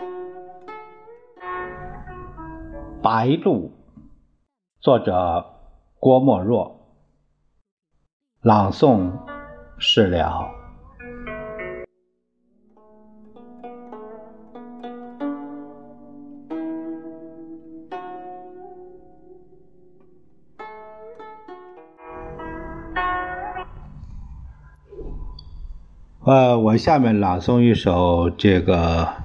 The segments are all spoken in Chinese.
《白鹭》，作者郭沫若，朗诵释了。呃，我下面朗诵一首这个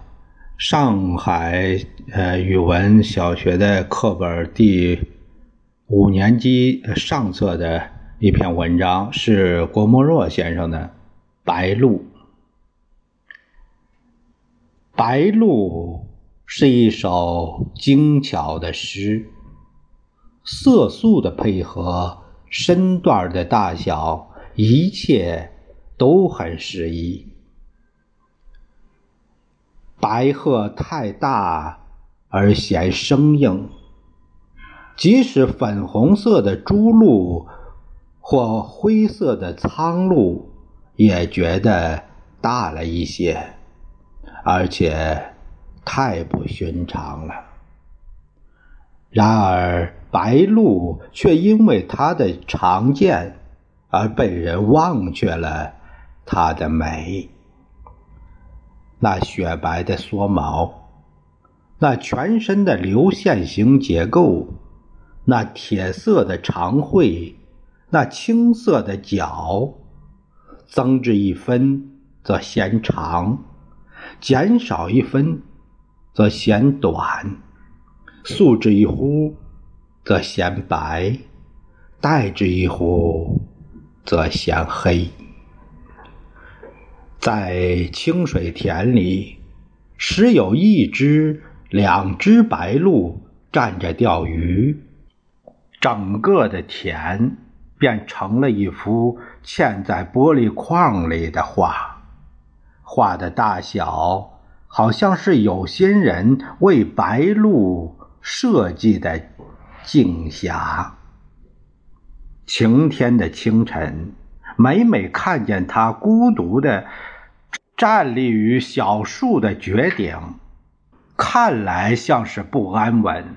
上海呃语文小学的课本第五年级上册的一篇文章，是郭沫若先生的《白鹭》。白鹭是一首精巧的诗，色素的配合，身段的大小，一切。都很适宜。白鹤太大而显生硬，即使粉红色的朱鹭或灰色的苍鹭，也觉得大了一些，而且太不寻常了。然而，白鹭却因为它的常见而被人忘却了。它的美，那雪白的蓑毛，那全身的流线型结构，那铁色的长喙，那青色的脚，增至一分则嫌长，减少一分则嫌短，素之一忽则嫌白，黛之一忽则嫌黑。在清水田里，时有一只、两只白鹭站着钓鱼，整个的田便成了一幅嵌在玻璃框里的画，画的大小好像是有心人为白鹭设计的镜匣。晴天的清晨，每每看见它孤独的。站立于小树的绝顶，看来像是不安稳，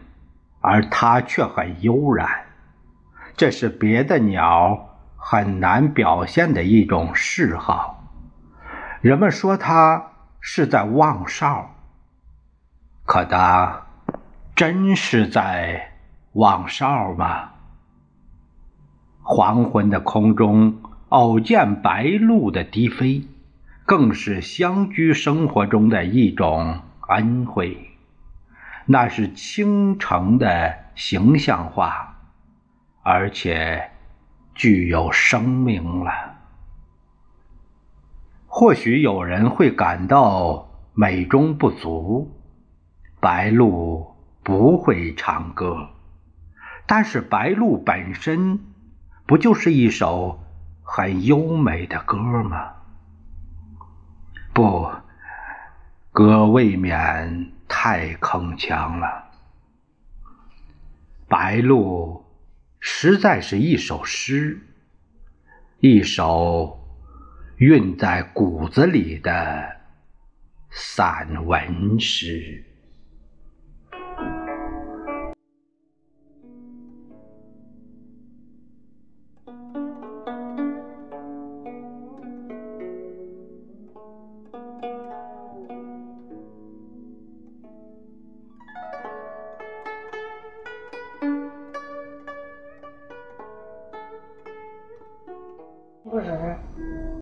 而它却很悠然。这是别的鸟很难表现的一种嗜好。人们说它是在望哨，可它真是在望哨吗？黄昏的空中偶见白鹭的低飞。更是乡居生活中的一种恩惠，那是倾城的形象化，而且具有生命了。或许有人会感到美中不足，白鹭不会唱歌，但是白鹭本身不就是一首很优美的歌吗？不，歌未免太铿锵了。白鹭实在是一首诗，一首韵在骨子里的散文诗。不是。